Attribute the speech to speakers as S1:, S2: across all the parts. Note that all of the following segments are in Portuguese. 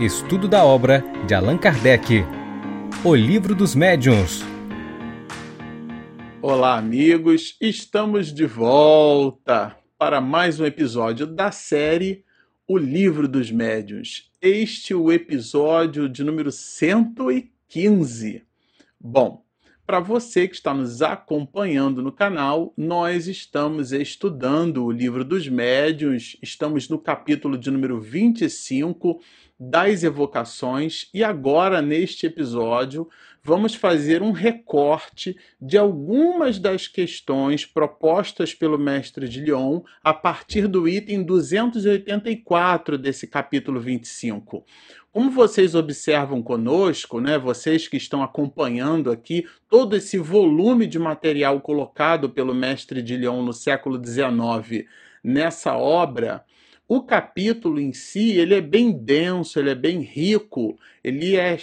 S1: Estudo da obra de Allan Kardec. O Livro dos Médiuns.
S2: Olá, amigos. Estamos de volta para mais um episódio da série O Livro dos Médiuns. Este é o episódio de número 115. Bom, para você que está nos acompanhando no canal, nós estamos estudando o livro dos médiuns, estamos no capítulo de número 25 das evocações e agora neste episódio vamos fazer um recorte de algumas das questões propostas pelo mestre de Lyon a partir do item 284 desse capítulo 25. Como vocês observam conosco, né, vocês que estão acompanhando aqui todo esse volume de material colocado pelo mestre de Lyon no século XIX nessa obra, o capítulo em si ele é bem denso, ele é bem rico, ele é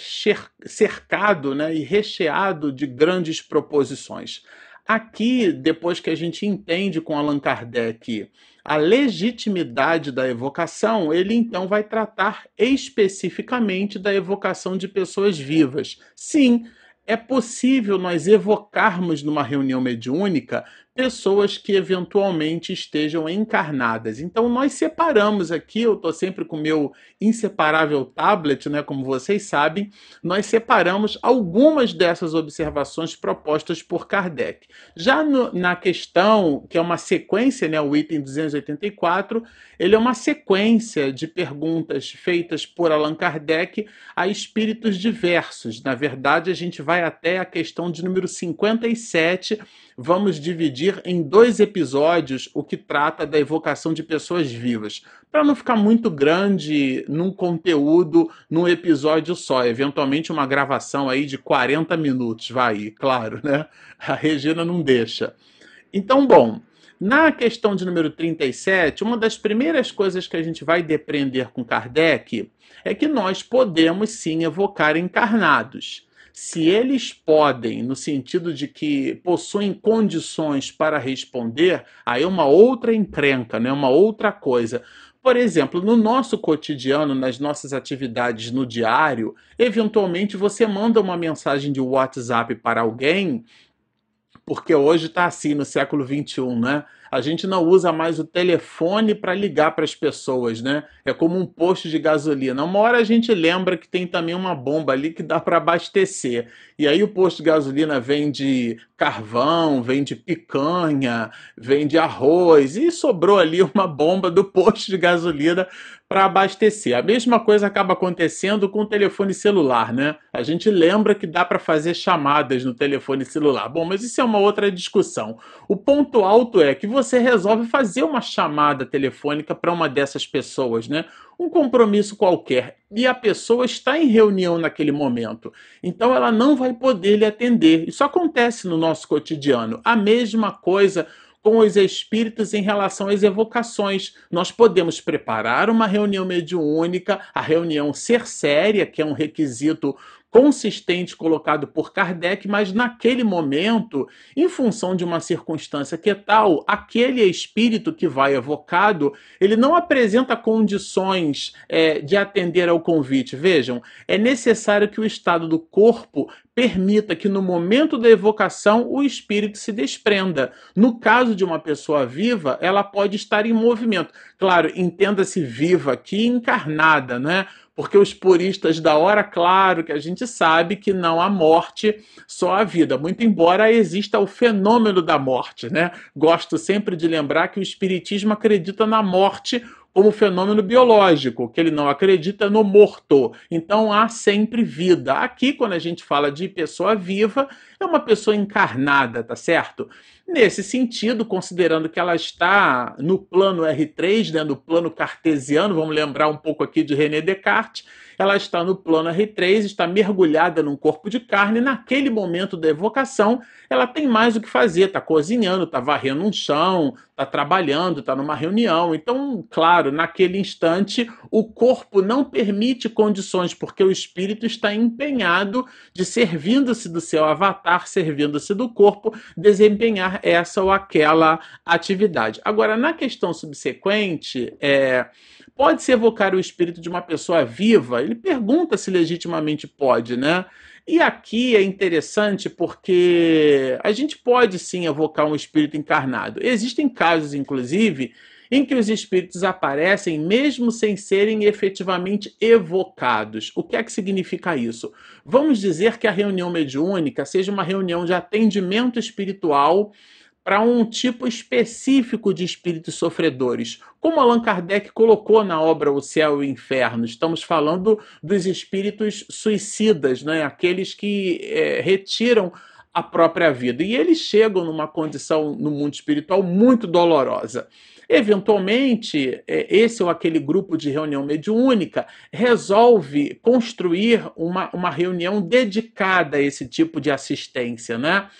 S2: cercado né, e recheado de grandes proposições. Aqui, depois que a gente entende com Allan Kardec a legitimidade da evocação, ele então vai tratar especificamente da evocação de pessoas vivas. Sim, é possível nós evocarmos numa reunião mediúnica pessoas que eventualmente estejam encarnadas. Então nós separamos aqui, eu estou sempre com o meu inseparável tablet, né, como vocês sabem, nós separamos algumas dessas observações propostas por Kardec. Já no, na questão, que é uma sequência, né, o item 284, ele é uma sequência de perguntas feitas por Allan Kardec a espíritos diversos. Na verdade, a gente vai até a questão de número 57 vamos dividir em dois episódios o que trata da evocação de pessoas vivas, para não ficar muito grande num conteúdo, num episódio só. Eventualmente, uma gravação aí de 40 minutos, vai, claro, né? A Regina não deixa. Então, bom. Na questão de número 37, uma das primeiras coisas que a gente vai depreender com Kardec é que nós podemos sim evocar encarnados se eles podem, no sentido de que possuem condições para responder, aí é uma outra encrenca, né? uma outra coisa. Por exemplo, no nosso cotidiano, nas nossas atividades no diário, eventualmente você manda uma mensagem de WhatsApp para alguém, porque hoje está assim no século XXI, né? A gente não usa mais o telefone para ligar para as pessoas, né? É como um posto de gasolina. Uma hora a gente lembra que tem também uma bomba ali que dá para abastecer. E aí o posto de gasolina vende carvão, vende picanha, vende arroz e sobrou ali uma bomba do posto de gasolina para abastecer. A mesma coisa acaba acontecendo com o telefone celular, né? A gente lembra que dá para fazer chamadas no telefone celular. Bom, mas isso é uma outra discussão. O ponto alto é que você resolve fazer uma chamada telefônica para uma dessas pessoas, né? Um compromisso qualquer e a pessoa está em reunião naquele momento. Então ela não vai poder lhe atender. Isso acontece no nosso cotidiano. A mesma coisa com os espíritos em relação às evocações. Nós podemos preparar uma reunião mediúnica, a reunião ser séria, que é um requisito consistente colocado por Kardec, mas naquele momento, em função de uma circunstância que é tal, aquele espírito que vai evocado, ele não apresenta condições é, de atender ao convite. Vejam, é necessário que o estado do corpo permita que no momento da evocação o espírito se desprenda. No caso de uma pessoa viva, ela pode estar em movimento. Claro, entenda-se viva aqui, encarnada, né? Porque os puristas da hora, claro que a gente sabe que não há morte, só a vida. Muito embora exista o fenômeno da morte, né? Gosto sempre de lembrar que o espiritismo acredita na morte como fenômeno biológico, que ele não acredita no morto. Então há sempre vida. Aqui, quando a gente fala de pessoa viva, é uma pessoa encarnada, tá certo? Nesse sentido, considerando que ela está no plano R3, né, no plano cartesiano, vamos lembrar um pouco aqui de René Descartes, ela está no plano R3, está mergulhada num corpo de carne, naquele momento da evocação, ela tem mais o que fazer, está cozinhando, está varrendo um chão, está trabalhando, está numa reunião. Então, claro, naquele instante, o corpo não permite condições, porque o espírito está empenhado de, servindo-se do seu avatar, servindo-se do corpo, desempenhar essa ou aquela atividade. Agora, na questão subsequente, é pode-se evocar o espírito de uma pessoa viva? Ele pergunta se legitimamente pode, né? E aqui é interessante porque a gente pode sim evocar um espírito encarnado. Existem casos, inclusive, em que os espíritos aparecem mesmo sem serem efetivamente evocados. O que é que significa isso? Vamos dizer que a reunião mediúnica seja uma reunião de atendimento espiritual para um tipo específico de espíritos sofredores. Como Allan Kardec colocou na obra O Céu e o Inferno, estamos falando dos espíritos suicidas, né? aqueles que é, retiram a própria vida. E eles chegam numa condição no mundo espiritual muito dolorosa. Eventualmente, é, esse ou aquele grupo de reunião mediúnica resolve construir uma, uma reunião dedicada a esse tipo de assistência, né?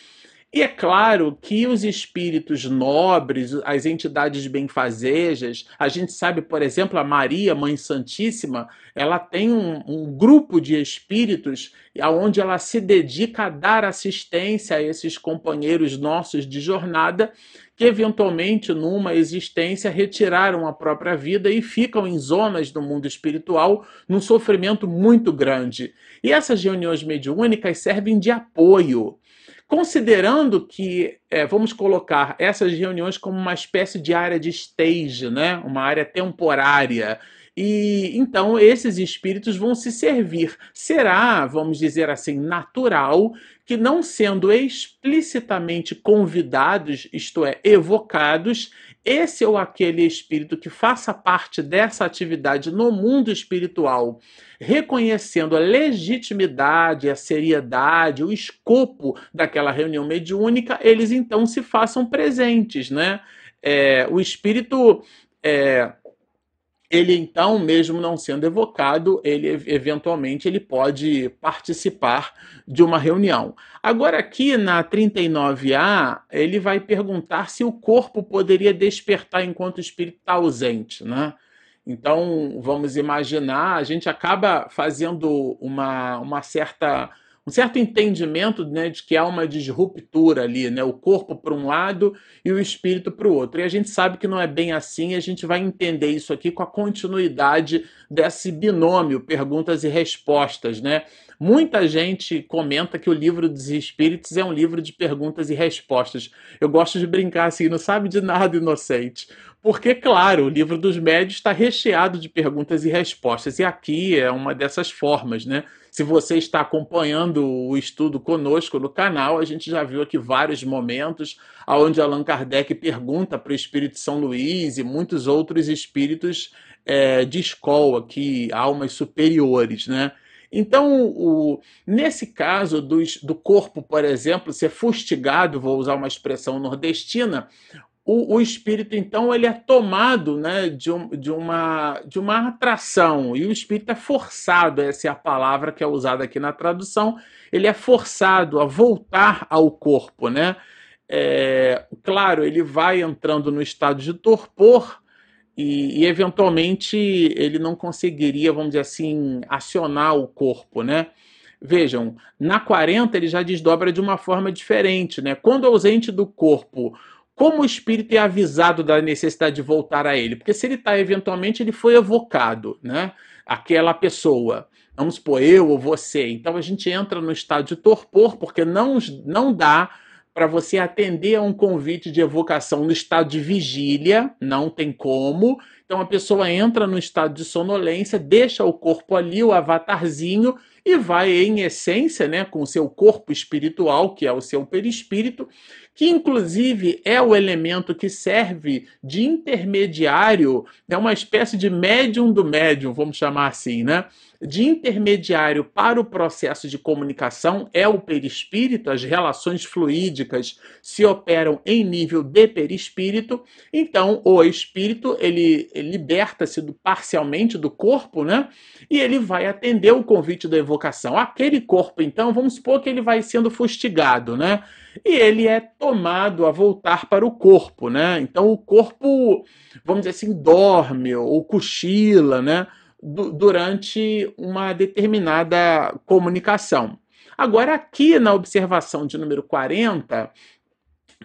S2: E é claro que os espíritos nobres, as entidades benfazejas, a gente sabe, por exemplo, a Maria, Mãe Santíssima, ela tem um, um grupo de espíritos onde ela se dedica a dar assistência a esses companheiros nossos de jornada que eventualmente numa existência retiraram a própria vida e ficam em zonas do mundo espiritual num sofrimento muito grande. E essas reuniões mediúnicas servem de apoio considerando que é, vamos colocar essas reuniões como uma espécie de área de stage, né? uma área temporária. E então esses espíritos vão se servir. Será, vamos dizer assim, natural que, não sendo explicitamente convidados, isto é, evocados, esse ou aquele espírito que faça parte dessa atividade no mundo espiritual, reconhecendo a legitimidade, a seriedade, o escopo daquela reunião mediúnica, eles então se façam presentes, né? É, o espírito é, ele então, mesmo não sendo evocado, ele eventualmente ele pode participar de uma reunião. Agora aqui na 39A, ele vai perguntar se o corpo poderia despertar enquanto o espírito está ausente, né? Então, vamos imaginar, a gente acaba fazendo uma, uma certa um certo entendimento né, de que há uma disruptura ali, né, o corpo para um lado e o espírito para o outro. E a gente sabe que não é bem assim, a gente vai entender isso aqui com a continuidade desse binômio perguntas e respostas, né? Muita gente comenta que o livro dos espíritos é um livro de perguntas e respostas. Eu gosto de brincar assim, não sabe de nada inocente. Porque, claro, o livro dos médios está recheado de perguntas e respostas. E aqui é uma dessas formas, né? Se você está acompanhando o estudo conosco no canal, a gente já viu aqui vários momentos onde Allan Kardec pergunta para o Espírito São Luís e muitos outros espíritos é, de escola, que almas superiores, né? Então, o, nesse caso do, do corpo, por exemplo, ser fustigado, vou usar uma expressão nordestina, o, o, espírito, então, ele é tomado né, de, um, de, uma, de uma atração, e o espírito é forçado, essa é a palavra que é usada aqui na tradução, ele é forçado a voltar ao corpo. Né? É, claro, ele vai entrando no estado de torpor, e, e, eventualmente ele não conseguiria, vamos dizer assim, acionar o corpo, né? Vejam, na 40 ele já desdobra de uma forma diferente, né? Quando ausente do corpo, como o espírito é avisado da necessidade de voltar a ele? Porque se ele está, eventualmente, ele foi evocado, né? Aquela pessoa. Vamos supor, eu ou você. Então a gente entra no estado de torpor, porque não, não dá para você atender a um convite de evocação no estado de vigília, não tem como. Então a pessoa entra no estado de sonolência, deixa o corpo ali, o avatarzinho, e vai, em essência, né, com o seu corpo espiritual, que é o seu perispírito, que inclusive é o elemento que serve de intermediário, é uma espécie de médium do médium, vamos chamar assim, né? De intermediário para o processo de comunicação é o perispírito, as relações fluídicas se operam em nível de perispírito, então o espírito ele, ele liberta-se parcialmente do corpo, né? E ele vai atender o convite da evocação. Aquele corpo, então, vamos supor que ele vai sendo fustigado, né? e ele é tomado a voltar para o corpo, né? Então o corpo, vamos dizer assim, dorme ou cochila, né? Durante uma determinada comunicação. Agora, aqui na observação de número 40,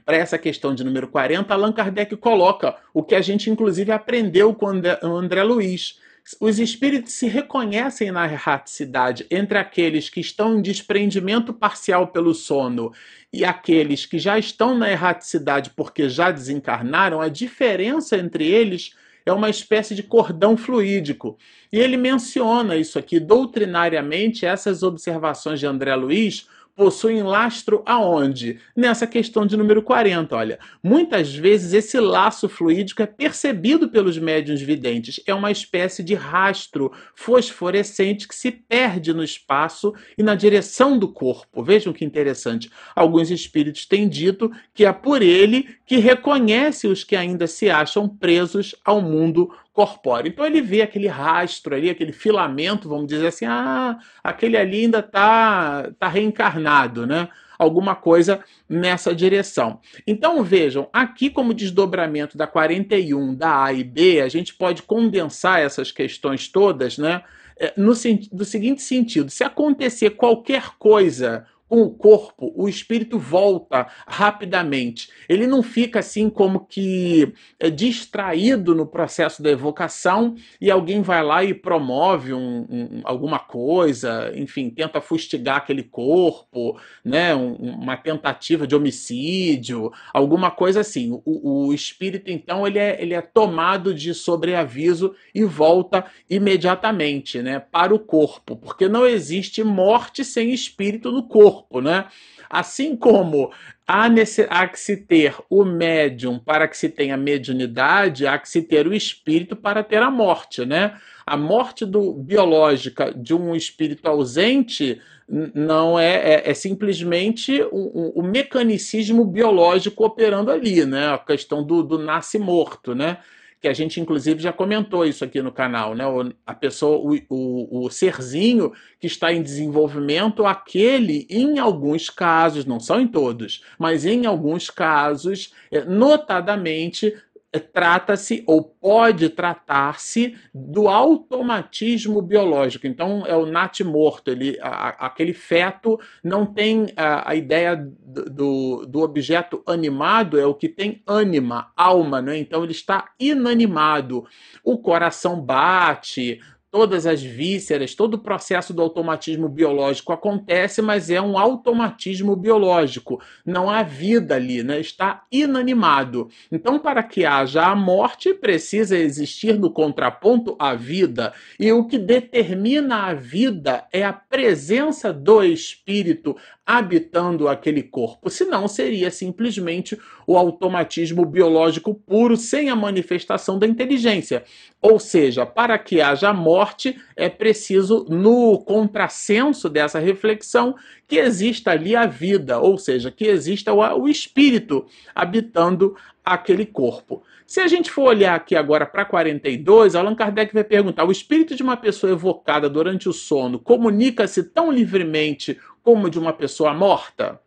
S2: para essa questão de número 40, Allan Kardec coloca o que a gente inclusive aprendeu com o André Luiz. Os espíritos se reconhecem na erraticidade entre aqueles que estão em desprendimento parcial pelo sono e aqueles que já estão na erraticidade porque já desencarnaram. A diferença entre eles é uma espécie de cordão fluídico. E ele menciona isso aqui doutrinariamente, essas observações de André Luiz possuem lastro aonde? Nessa questão de número 40, olha. Muitas vezes esse laço fluídico é percebido pelos médiuns videntes. É uma espécie de rastro fosforescente que se perde no espaço e na direção do corpo. Vejam que interessante. Alguns espíritos têm dito que é por ele que reconhece os que ainda se acham presos ao mundo corpóreo. Então ele vê aquele rastro ali, aquele filamento, vamos dizer assim, ah, aquele ali ainda está tá reencarnado, né? Alguma coisa nessa direção. Então vejam, aqui como desdobramento da 41 da A e B, a gente pode condensar essas questões todas, né? É, no, no seguinte sentido: se acontecer qualquer coisa com o corpo, o espírito volta rapidamente. Ele não fica assim como que é, distraído no processo da evocação e alguém vai lá e promove um, um, alguma coisa, enfim, tenta fustigar aquele corpo, né? Um, uma tentativa de homicídio, alguma coisa assim. O, o espírito, então, ele é, ele é tomado de sobreaviso e volta imediatamente né, para o corpo, porque não existe morte sem espírito no corpo corpo, né? Assim como há, nesse, há que se ter o médium para que se tenha mediunidade, há que se ter o espírito para ter a morte, né? A morte do, biológica de um espírito ausente não é, é, é simplesmente o, mecanicismo biológico operando ali, né? A questão do, do nasce morto, né? Que a gente inclusive já comentou isso aqui no canal, né? A pessoa, o, o, o serzinho que está em desenvolvimento, aquele, em alguns casos, não são em todos, mas em alguns casos, é, notadamente trata-se ou pode tratar-se do automatismo biológico. Então é o nat morto, ele, a, aquele feto não tem a, a ideia do, do, objeto animado, é o que tem ânima, alma, né? então ele está inanimado. O coração bate, todas as vísceras, todo o processo do automatismo biológico acontece, mas é um automatismo biológico. Não há vida ali, né? está inanimado. Então, para que haja a morte, precisa existir no contraponto a vida. E o que determina a vida é a presença do espírito habitando aquele corpo. Senão, seria simplesmente o automatismo biológico puro, sem a manifestação da inteligência. Ou seja, para que haja morte, é preciso, no contrassenso dessa reflexão, que exista ali a vida, ou seja, que exista o espírito habitando aquele corpo. Se a gente for olhar aqui agora para 42, Allan Kardec vai perguntar: o espírito de uma pessoa evocada durante o sono comunica-se tão livremente como de uma pessoa morta?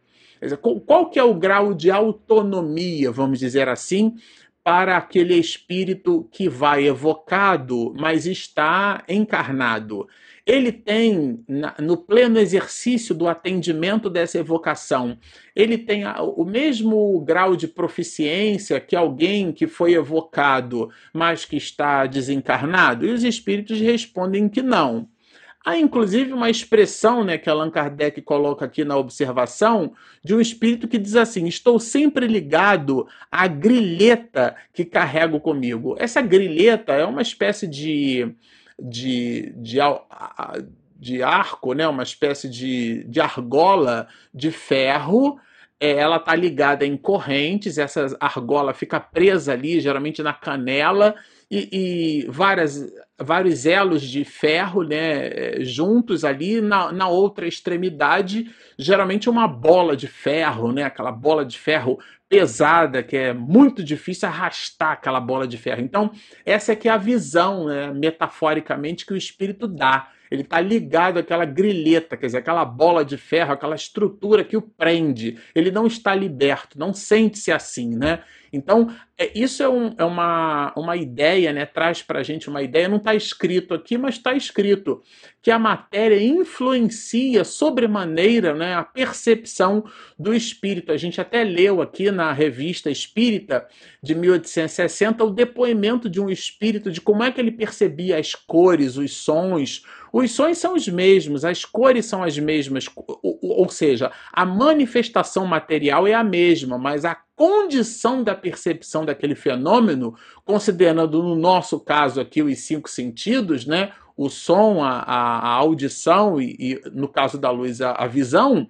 S2: Qual que é o grau de autonomia, vamos dizer assim, para aquele espírito que vai evocado, mas está encarnado. Ele tem, no pleno exercício do atendimento dessa evocação, ele tem o mesmo grau de proficiência que alguém que foi evocado, mas que está desencarnado? E os espíritos respondem que não. Há inclusive uma expressão né, que Allan Kardec coloca aqui na observação de um espírito que diz assim: Estou sempre ligado à grilheta que carrego comigo. Essa grilheta é uma espécie de, de, de, de arco, né, uma espécie de, de argola de ferro é, ela está ligada em correntes, essa argola fica presa ali, geralmente na canela, e, e várias, vários elos de ferro né, juntos ali, na, na outra extremidade, geralmente uma bola de ferro, né, aquela bola de ferro pesada, que é muito difícil arrastar aquela bola de ferro. Então, essa é que é a visão, né, metaforicamente, que o espírito dá. Ele está ligado àquela grilheta, quer dizer, aquela bola de ferro, aquela estrutura que o prende. Ele não está liberto, não sente-se assim, né? Então, é, isso é, um, é, uma, uma ideia, né? Traz para a gente uma ideia. Não está escrito aqui, mas está escrito que a matéria influencia sobremaneira né, a percepção do espírito. A gente até leu aqui na revista Espírita de 1860 o depoimento de um espírito de como é que ele percebia as cores, os sons. Os sons são os mesmos, as cores são as mesmas, ou seja, a manifestação material é a mesma, mas a condição da percepção daquele fenômeno, considerando no nosso caso aqui os cinco sentidos, né? O som, a, a audição e, e, no caso da luz, a, a visão,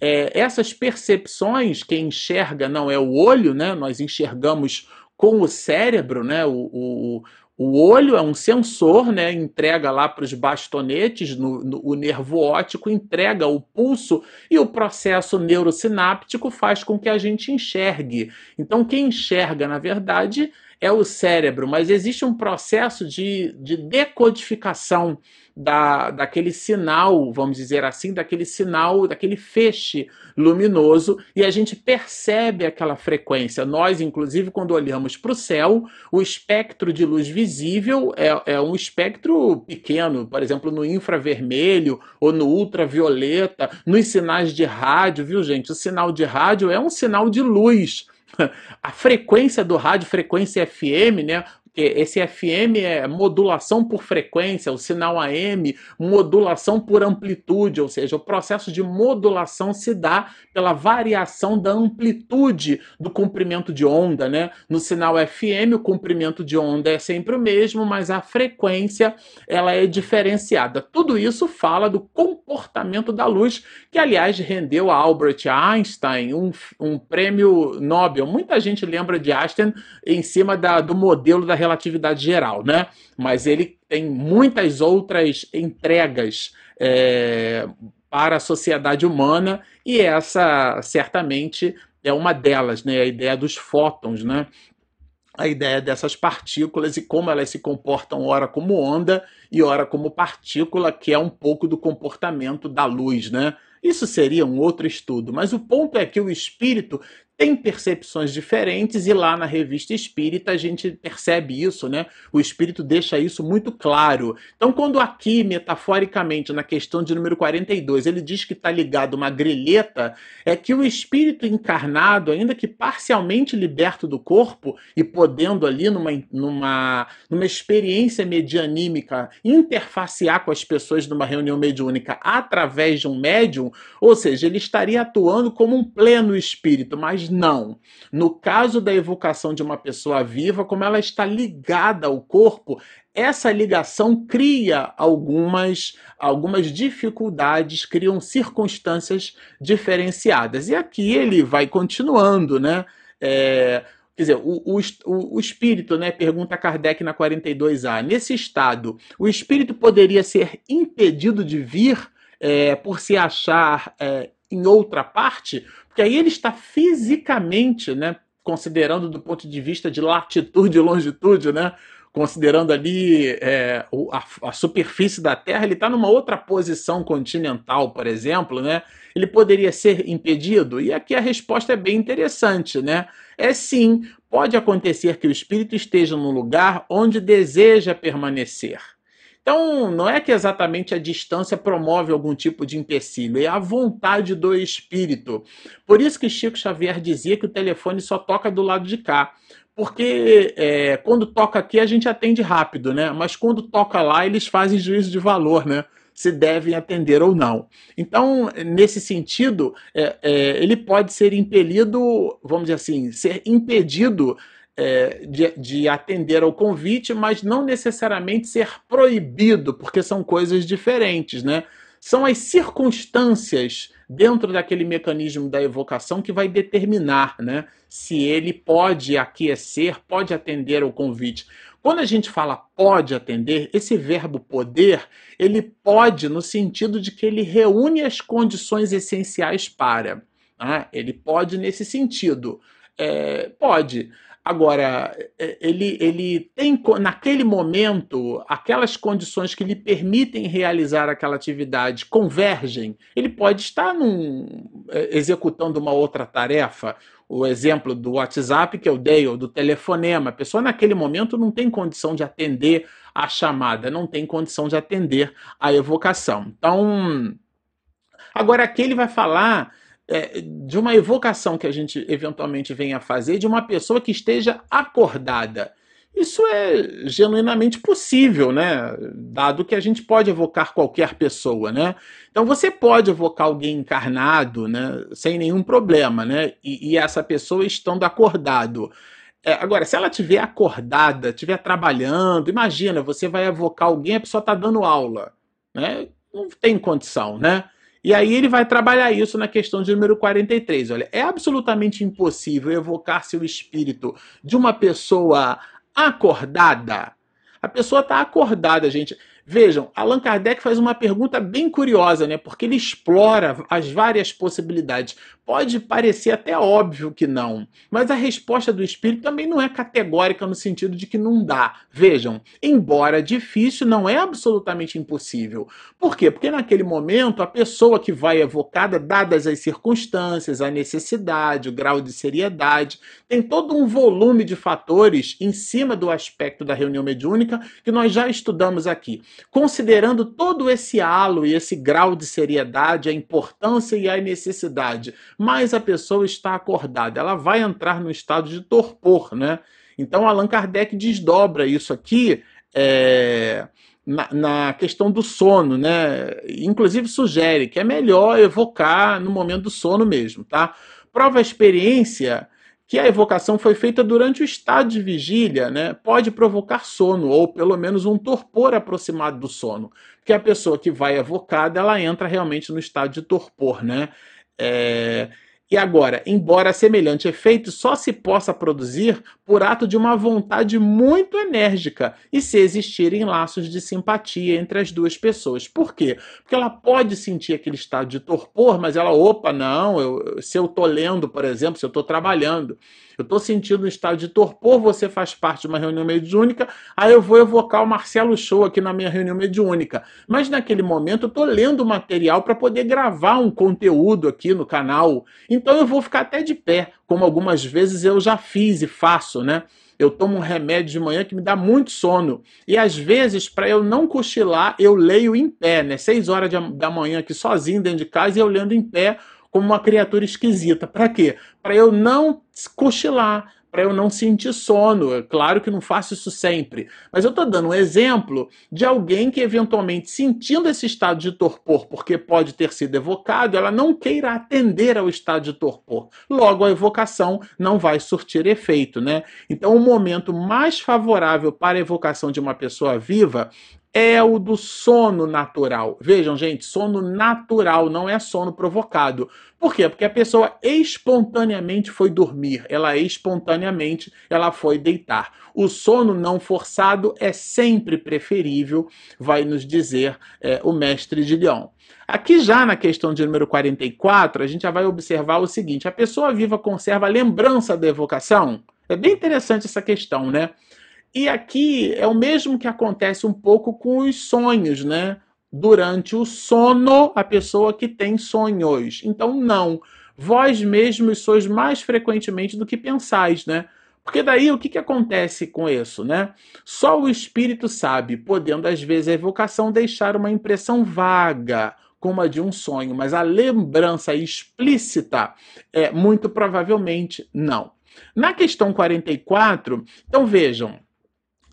S2: é, essas percepções, quem enxerga não é o olho, né? Nós enxergamos com o cérebro, né? O, o, o olho é um sensor, né? Entrega lá para os bastonetes, no, no, o nervo óptico entrega o pulso e o processo neurosináptico faz com que a gente enxergue. Então, quem enxerga, na verdade, é o cérebro, mas existe um processo de, de decodificação da, daquele sinal, vamos dizer assim, daquele sinal, daquele feixe luminoso, e a gente percebe aquela frequência. Nós, inclusive, quando olhamos para o céu, o espectro de luz visível é, é um espectro pequeno, por exemplo, no infravermelho ou no ultravioleta, nos sinais de rádio, viu, gente? O sinal de rádio é um sinal de luz a frequência do rádio, frequência FM, né? Esse FM é modulação por frequência, o sinal AM, modulação por amplitude, ou seja, o processo de modulação se dá pela variação da amplitude do comprimento de onda, né? No sinal FM, o comprimento de onda é sempre o mesmo, mas a frequência ela é diferenciada. Tudo isso fala do comportamento da luz, que aliás rendeu a Albert Einstein um, um prêmio Nobel. Muita gente lembra de Einstein em cima da, do modelo da relatividade geral, né? Mas ele tem muitas outras entregas é, para a sociedade humana e essa certamente é uma delas, né? A ideia dos fótons, né? A ideia dessas partículas e como elas se comportam ora como onda e ora como partícula, que é um pouco do comportamento da luz, né? Isso seria um outro estudo, mas o ponto é que o espírito tem percepções diferentes e lá na revista espírita a gente percebe isso, né? O espírito deixa isso muito claro. Então, quando aqui, metaforicamente, na questão de número 42, ele diz que está ligado uma grelheta, é que o espírito encarnado, ainda que parcialmente liberto do corpo e podendo ali numa, numa, numa experiência medianímica interfacear com as pessoas numa reunião mediúnica através de um médium, ou seja, ele estaria atuando como um pleno espírito, mas não. No caso da evocação de uma pessoa viva, como ela está ligada ao corpo, essa ligação cria algumas, algumas dificuldades, criam circunstâncias diferenciadas. E aqui ele vai continuando, né? É, Quer dizer, o, o, o espírito, né, pergunta Kardec na 42A, nesse estado, o espírito poderia ser impedido de vir é, por se achar é, em outra parte? Porque aí ele está fisicamente, né, considerando do ponto de vista de latitude e longitude, né, considerando ali é, a, a, superfície da Terra, ele está numa outra posição continental, por exemplo, né? Ele poderia ser impedido? E aqui a resposta é bem interessante, né? É sim, pode acontecer que o espírito esteja num lugar onde deseja permanecer. Então, não é que exatamente a distância promove algum tipo de empecilho, é a vontade do espírito. Por isso que Chico Xavier dizia que o telefone só toca do lado de cá. Porque é, quando toca aqui a gente atende rápido, né? Mas quando toca lá eles fazem juízo de valor, né? Se devem atender ou não. Então, nesse sentido, é, é, ele pode ser impelido, vamos dizer assim, ser impedido é, de, de, atender ao convite, mas não necessariamente ser proibido, porque são coisas diferentes, né? São as circunstâncias dentro daquele mecanismo da evocação que vai determinar, né, se ele pode aquecer, pode atender ao convite. Quando a gente fala pode atender, esse verbo poder, ele pode no sentido de que ele reúne as condições essenciais para. Né? Ele pode nesse sentido. É, pode. Agora, é, ele, ele tem, naquele momento, aquelas condições que lhe permitem realizar aquela atividade convergem. Ele pode estar num, é, executando uma outra tarefa, o exemplo do WhatsApp que eu dei, ou do telefonema. A pessoa naquele momento não tem condição de atender a chamada, não tem condição de atender a evocação. Então, agora aqui ele vai falar é, de uma evocação que a gente eventualmente venha fazer de uma pessoa que esteja acordada. Isso é genuinamente possível, né? Dado que a gente pode evocar qualquer pessoa, né? Então você pode evocar alguém encarnado, né? Sem nenhum problema, né? E, e essa pessoa estando acordado. É, agora, se ela estiver acordada, estiver trabalhando, imagina, você vai evocar alguém, a pessoa está dando aula, né? Não tem condição, né? E aí ele vai trabalhar isso na questão de número 43. Olha, é absolutamente impossível evocar-se o espírito de uma pessoa acordada. A pessoa está acordada, gente. Vejam, Allan Kardec faz uma pergunta bem curiosa, né? Porque ele explora as várias possibilidades. Pode parecer até óbvio que não, mas a resposta do espírito também não é categórica no sentido de que não dá. Vejam, embora difícil, não é absolutamente impossível. Por quê? Porque naquele momento a pessoa que vai evocada, dadas as circunstâncias, a necessidade, o grau de seriedade, tem todo um volume de fatores em cima do aspecto da reunião mediúnica que nós já estudamos aqui. Considerando todo esse halo e esse grau de seriedade, a importância e a necessidade mais a pessoa está acordada. Ela vai entrar no estado de torpor, né? Então Allan Kardec desdobra isso aqui é, na, na, questão do sono, né? Inclusive sugere que é melhor evocar no momento do sono mesmo, tá? Prova a experiência que a evocação foi feita durante o estado de vigília, né, pode provocar sono, ou pelo menos um torpor aproximado do sono. Porque a pessoa que vai evocada, ela entra realmente no estado de torpor, né? É, e agora, embora semelhante efeito só se possa produzir por ato de uma vontade muito enérgica e se existirem laços de simpatia entre as duas pessoas. Por quê? Porque ela pode sentir aquele estado de torpor, mas ela, opa, não, eu, se eu estou lendo, por exemplo, se eu estou trabalhando, eu estou sentindo um estado de torpor, você faz parte de uma reunião mediúnica, aí eu vou evocar o Marcelo Show aqui na minha reunião mediúnica. Mas naquele momento eu estou lendo material para poder gravar um conteúdo aqui no canal. Então eu vou ficar até de pé, como algumas vezes eu já fiz e faço, né? Eu tomo um remédio de manhã que me dá muito sono. E às vezes, para eu não cochilar, eu leio em pé, né? Seis horas da manhã aqui sozinho dentro de casa e eu lendo em pé como uma criatura esquisita. Para quê? Para eu não cochilar, para eu não sentir sono. É claro que não faço isso sempre, mas eu estou dando um exemplo de alguém que eventualmente sentindo esse estado de torpor, porque pode ter sido evocado, ela não queira atender ao estado de torpor. Logo a evocação não vai surtir efeito, né? Então o momento mais favorável para a evocação de uma pessoa viva é o do sono natural. Vejam, gente, sono natural, não é sono provocado. Por quê? Porque a pessoa espontaneamente foi dormir, ela espontaneamente ela foi deitar. O sono não forçado é sempre preferível, vai nos dizer é, o mestre de Leão. Aqui já na questão de número 44, a gente já vai observar o seguinte: a pessoa viva conserva a lembrança da evocação? É bem interessante essa questão, né? E aqui é o mesmo que acontece um pouco com os sonhos, né? Durante o sono, a pessoa que tem sonhos. Então, não. Vós mesmos sois mais frequentemente do que pensais, né? Porque daí o que, que acontece com isso, né? Só o espírito sabe, podendo às vezes a evocação deixar uma impressão vaga, como a de um sonho, mas a lembrança explícita é muito provavelmente não. Na questão 44, então vejam,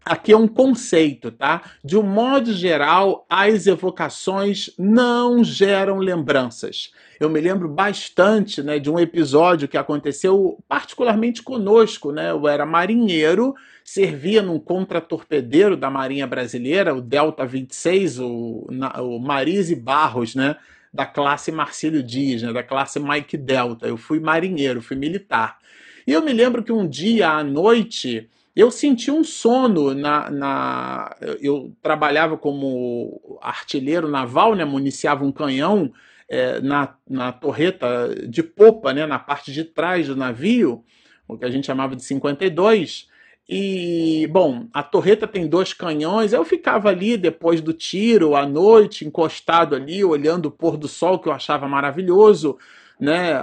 S2: Aqui é um conceito, tá? De um modo geral, as evocações não geram lembranças. Eu me lembro bastante né, de um episódio que aconteceu particularmente conosco. Né? Eu era marinheiro, servia num contratorpedeiro da Marinha Brasileira, o Delta 26, o, o Marise Barros, né? da classe Marcílio Dias, né? da classe Mike Delta. Eu fui marinheiro, fui militar. E eu me lembro que um dia à noite eu senti um sono na, na, eu trabalhava como artilheiro naval, né, municiava um canhão é, na, na torreta de popa, né, na parte de trás do navio, o que a gente chamava de 52. E, bom, a torreta tem dois canhões. Eu ficava ali depois do tiro, à noite, encostado ali, olhando o pôr do sol, que eu achava maravilhoso né?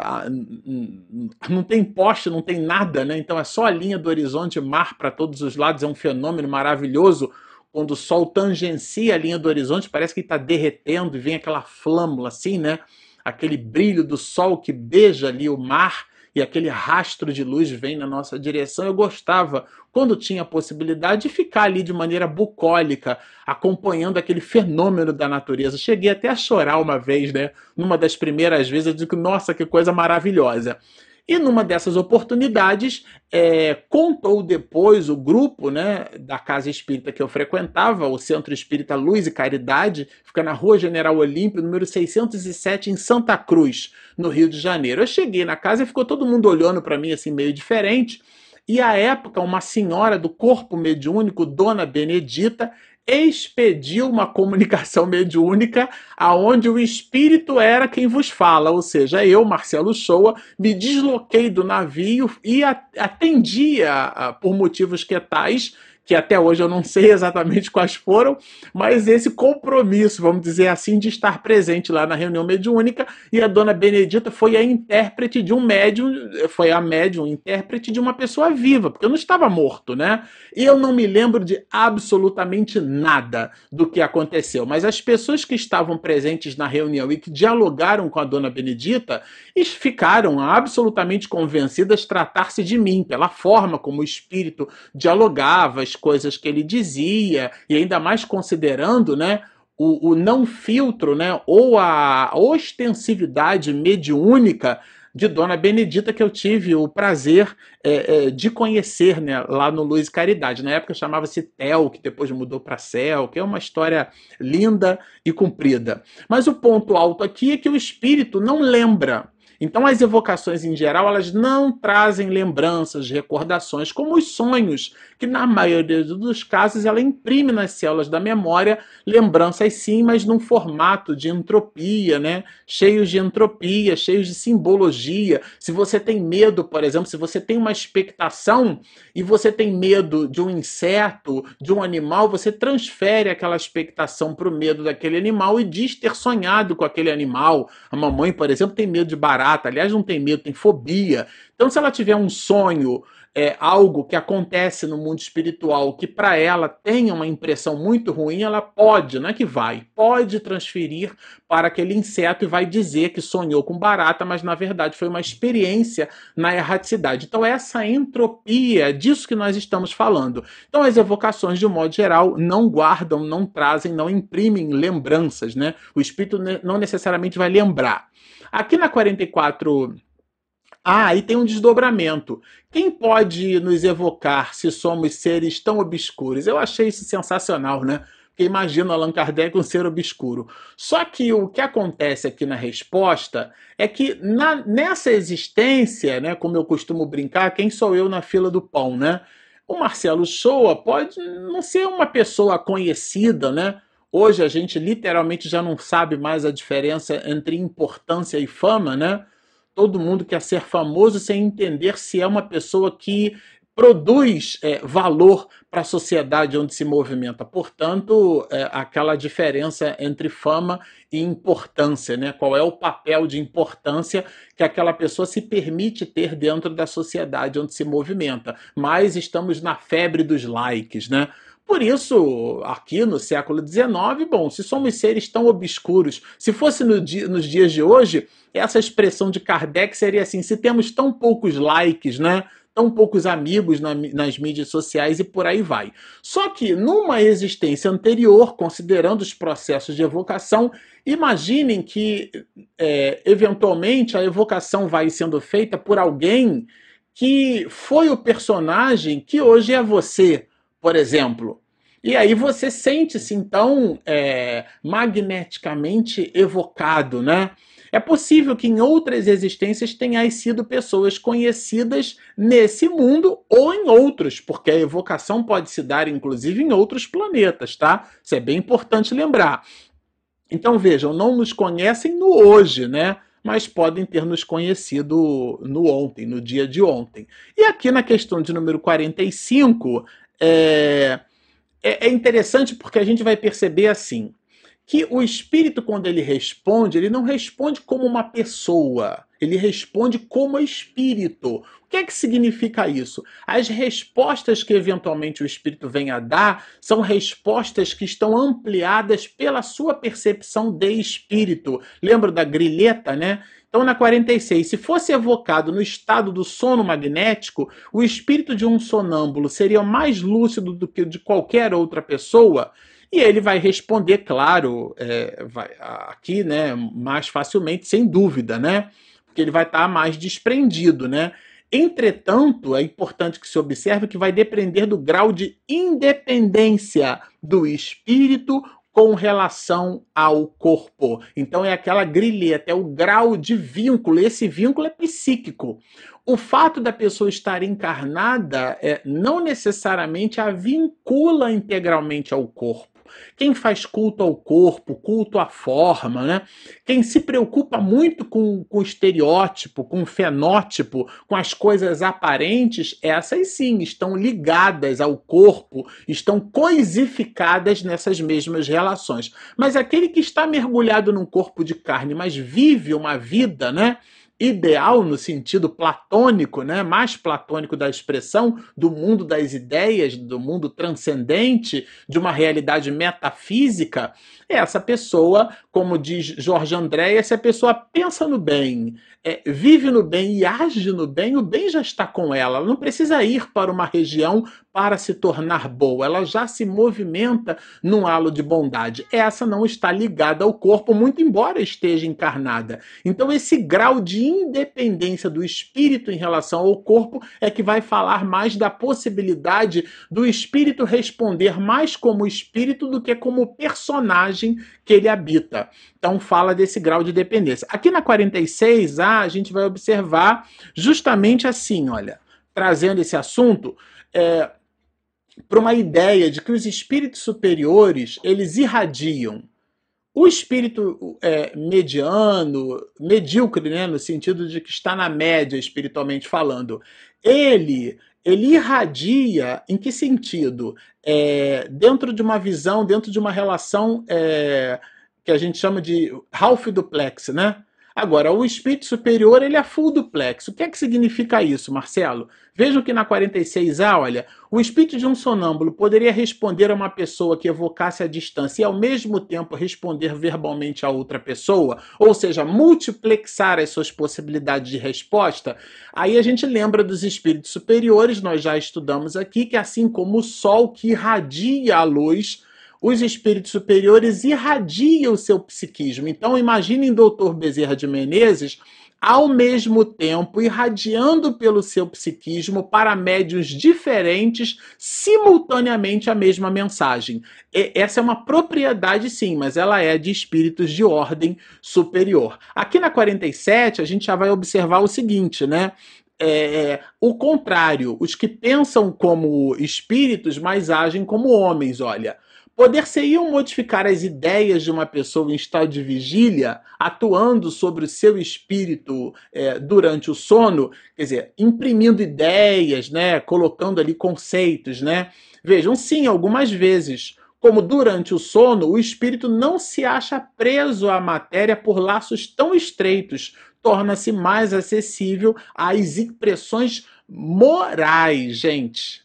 S2: Não tem poste, não tem nada, né? Então é só a linha do horizonte, mar para todos os lados, é um fenômeno maravilhoso. Quando o sol tangencia a linha do horizonte, parece que está derretendo e vem aquela flâmula assim, né? Aquele brilho do sol que beija ali o mar e aquele rastro de luz vem na nossa direção. Eu gostava, quando tinha a possibilidade, de ficar ali de maneira bucólica, acompanhando aquele fenômeno da natureza. Cheguei até a chorar uma vez, né? Numa das primeiras vezes, eu digo, nossa, que coisa maravilhosa. E numa dessas oportunidades, é, contou depois o grupo né, da casa espírita que eu frequentava, o Centro Espírita Luz e Caridade, fica na Rua General Olímpio, número 607, em Santa Cruz, no Rio de Janeiro. Eu cheguei na casa e ficou todo mundo olhando para mim assim, meio diferente. E à época, uma senhora do corpo mediúnico, Dona Benedita, expediu uma comunicação mediúnica aonde o espírito era quem vos fala, ou seja, eu, Marcelo Shoa, me desloquei do navio e atendia por motivos que tais que até hoje eu não sei exatamente quais foram, mas esse compromisso, vamos dizer assim, de estar presente lá na reunião mediúnica, e a dona Benedita foi a intérprete de um médium, foi a médium intérprete de uma pessoa viva, porque eu não estava morto, né? E eu não me lembro de absolutamente nada do que aconteceu, mas as pessoas que estavam presentes na reunião e que dialogaram com a dona Benedita ficaram absolutamente convencidas tratar-se de mim, pela forma como o espírito dialogava, as coisas que ele dizia, e ainda mais considerando, né? O, o não filtro, né, ou a ostensividade mediúnica de Dona Benedita que eu tive o prazer é, é, de conhecer né, lá no Luz Caridade. Na época chamava-se Tel, que depois mudou para Céu, que é uma história linda e comprida. Mas o ponto alto aqui é que o espírito não lembra então, as evocações em geral, elas não trazem lembranças, recordações, como os sonhos, que na maioria dos casos ela imprime nas células da memória lembranças sim, mas num formato de entropia, né? Cheios de entropia, cheios de simbologia. Se você tem medo, por exemplo, se você tem uma expectação e você tem medo de um inseto, de um animal, você transfere aquela expectação para o medo daquele animal e diz ter sonhado com aquele animal. A mamãe, por exemplo, tem medo de barata aliás, não tem medo, tem fobia. Então, se ela tiver um sonho, é, algo que acontece no mundo espiritual que para ela tenha uma impressão muito ruim, ela pode, não é que vai, pode transferir para aquele inseto e vai dizer que sonhou com barata, mas na verdade foi uma experiência na erraticidade. Então, essa entropia, é disso que nós estamos falando. Então, as evocações, de um modo geral, não guardam, não trazem, não imprimem lembranças, né? O espírito não necessariamente vai lembrar. Aqui na 44. Ah, aí tem um desdobramento. Quem pode nos evocar se somos seres tão obscuros? Eu achei isso sensacional, né? Porque imagina Allan Kardec um ser obscuro. Só que o que acontece aqui na resposta é que na, nessa existência, né, como eu costumo brincar, quem sou eu na fila do pão, né? O Marcelo Shoa pode não ser uma pessoa conhecida, né? Hoje a gente literalmente já não sabe mais a diferença entre importância e fama, né? Todo mundo quer ser famoso sem entender se é uma pessoa que produz é, valor para a sociedade onde se movimenta. Portanto, é, aquela diferença entre fama e importância, né? Qual é o papel de importância que aquela pessoa se permite ter dentro da sociedade onde se movimenta. Mas estamos na febre dos likes, né? Por isso, aqui no século XIX, bom, se somos seres tão obscuros, se fosse no dia, nos dias de hoje, essa expressão de Kardec seria assim: se temos tão poucos likes, né? Tão poucos amigos na, nas mídias sociais e por aí vai. Só que numa existência anterior, considerando os processos de evocação, imaginem que é, eventualmente a evocação vai sendo feita por alguém que foi o personagem que hoje é você por exemplo. E aí você sente-se, então, é, magneticamente evocado, né? É possível que em outras existências tenhais sido pessoas conhecidas nesse mundo ou em outros, porque a evocação pode se dar, inclusive, em outros planetas, tá? Isso é bem importante lembrar. Então, vejam, não nos conhecem no hoje, né? Mas podem ter nos conhecido no ontem, no dia de ontem. E aqui na questão de número 45, é, é, é interessante porque a gente vai perceber assim que o espírito, quando ele responde, ele não responde como uma pessoa, ele responde como espírito. O que é que significa isso? As respostas que eventualmente o espírito vem a dar são respostas que estão ampliadas pela sua percepção de espírito. Lembra da grilheta, né? Então, na 46, se fosse evocado no estado do sono magnético, o espírito de um sonâmbulo seria mais lúcido do que de qualquer outra pessoa. E ele vai responder, claro, é, vai, aqui, né, mais facilmente, sem dúvida, né? Porque ele vai estar mais desprendido, né? Entretanto, é importante que se observe que vai depender do grau de independência do espírito com relação ao corpo. Então é aquela grilheta, é o grau de vínculo. Esse vínculo é psíquico. O fato da pessoa estar encarnada é, não necessariamente a vincula integralmente ao corpo. Quem faz culto ao corpo, culto à forma, né? Quem se preocupa muito com, com o estereótipo, com o fenótipo, com as coisas aparentes, essas sim estão ligadas ao corpo, estão coisificadas nessas mesmas relações. Mas aquele que está mergulhado num corpo de carne, mas vive uma vida, né? Ideal no sentido platônico, né, mais platônico da expressão, do mundo das ideias, do mundo transcendente, de uma realidade metafísica, essa pessoa, como diz Jorge Andréia, se a pessoa pensa no bem, é, vive no bem e age no bem, o bem já está com ela. Ela não precisa ir para uma região para se tornar boa. Ela já se movimenta num halo de bondade. Essa não está ligada ao corpo, muito embora esteja encarnada. Então, esse grau de independência do espírito em relação ao corpo é que vai falar mais da possibilidade do espírito responder mais como espírito do que como personagem que ele habita. Então, fala desse grau de dependência. Aqui na 46A, a gente vai observar justamente assim, olha, trazendo esse assunto. É, para uma ideia de que os espíritos superiores eles irradiam o espírito é, mediano, medíocre, né, no sentido de que está na média espiritualmente falando, ele ele irradia em que sentido? É, dentro de uma visão, dentro de uma relação é, que a gente chama de half duplex, né? Agora, o espírito superior ele é full duplex. O que é que significa isso, Marcelo? Vejam que na 46A, olha, o espírito de um sonâmbulo poderia responder a uma pessoa que evocasse a distância e ao mesmo tempo responder verbalmente a outra pessoa, ou seja, multiplexar as suas possibilidades de resposta. Aí a gente lembra dos espíritos superiores, nós já estudamos aqui que assim como o sol que irradia a luz, os espíritos superiores irradiam o seu psiquismo. Então, imaginem Dr. Bezerra de Menezes ao mesmo tempo irradiando pelo seu psiquismo para médios diferentes simultaneamente a mesma mensagem. E essa é uma propriedade, sim, mas ela é de espíritos de ordem superior. Aqui na 47, a gente já vai observar o seguinte, né? É, o contrário, os que pensam como espíritos, mas agem como homens, olha. Poder-se-iam modificar as ideias de uma pessoa em estado de vigília, atuando sobre o seu espírito é, durante o sono, quer dizer, imprimindo ideias, né, colocando ali conceitos, né? Vejam, sim, algumas vezes, como durante o sono, o espírito não se acha preso à matéria por laços tão estreitos, torna-se mais acessível às impressões morais, gente.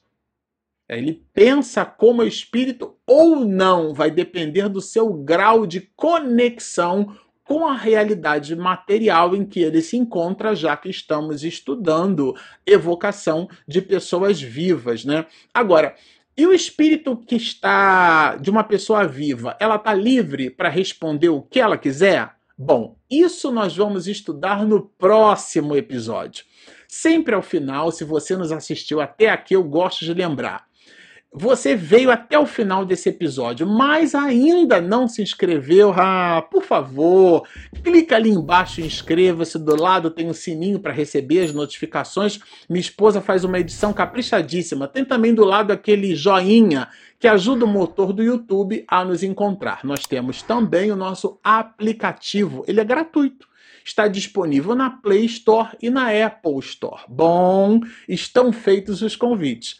S2: Ele pensa como espírito ou não, vai depender do seu grau de conexão com a realidade material em que ele se encontra, já que estamos estudando evocação de pessoas vivas, né? Agora, e o espírito que está de uma pessoa viva, ela está livre para responder o que ela quiser? Bom, isso nós vamos estudar no próximo episódio. Sempre ao final, se você nos assistiu até aqui, eu gosto de lembrar você veio até o final desse episódio, mas ainda não se inscreveu, ah, por favor, clica ali embaixo inscreva-se. Do lado tem um sininho para receber as notificações. Minha esposa faz uma edição caprichadíssima. Tem também do lado aquele joinha que ajuda o motor do YouTube a nos encontrar. Nós temos também o nosso aplicativo, ele é gratuito está disponível na Play Store e na Apple Store. Bom, estão feitos os convites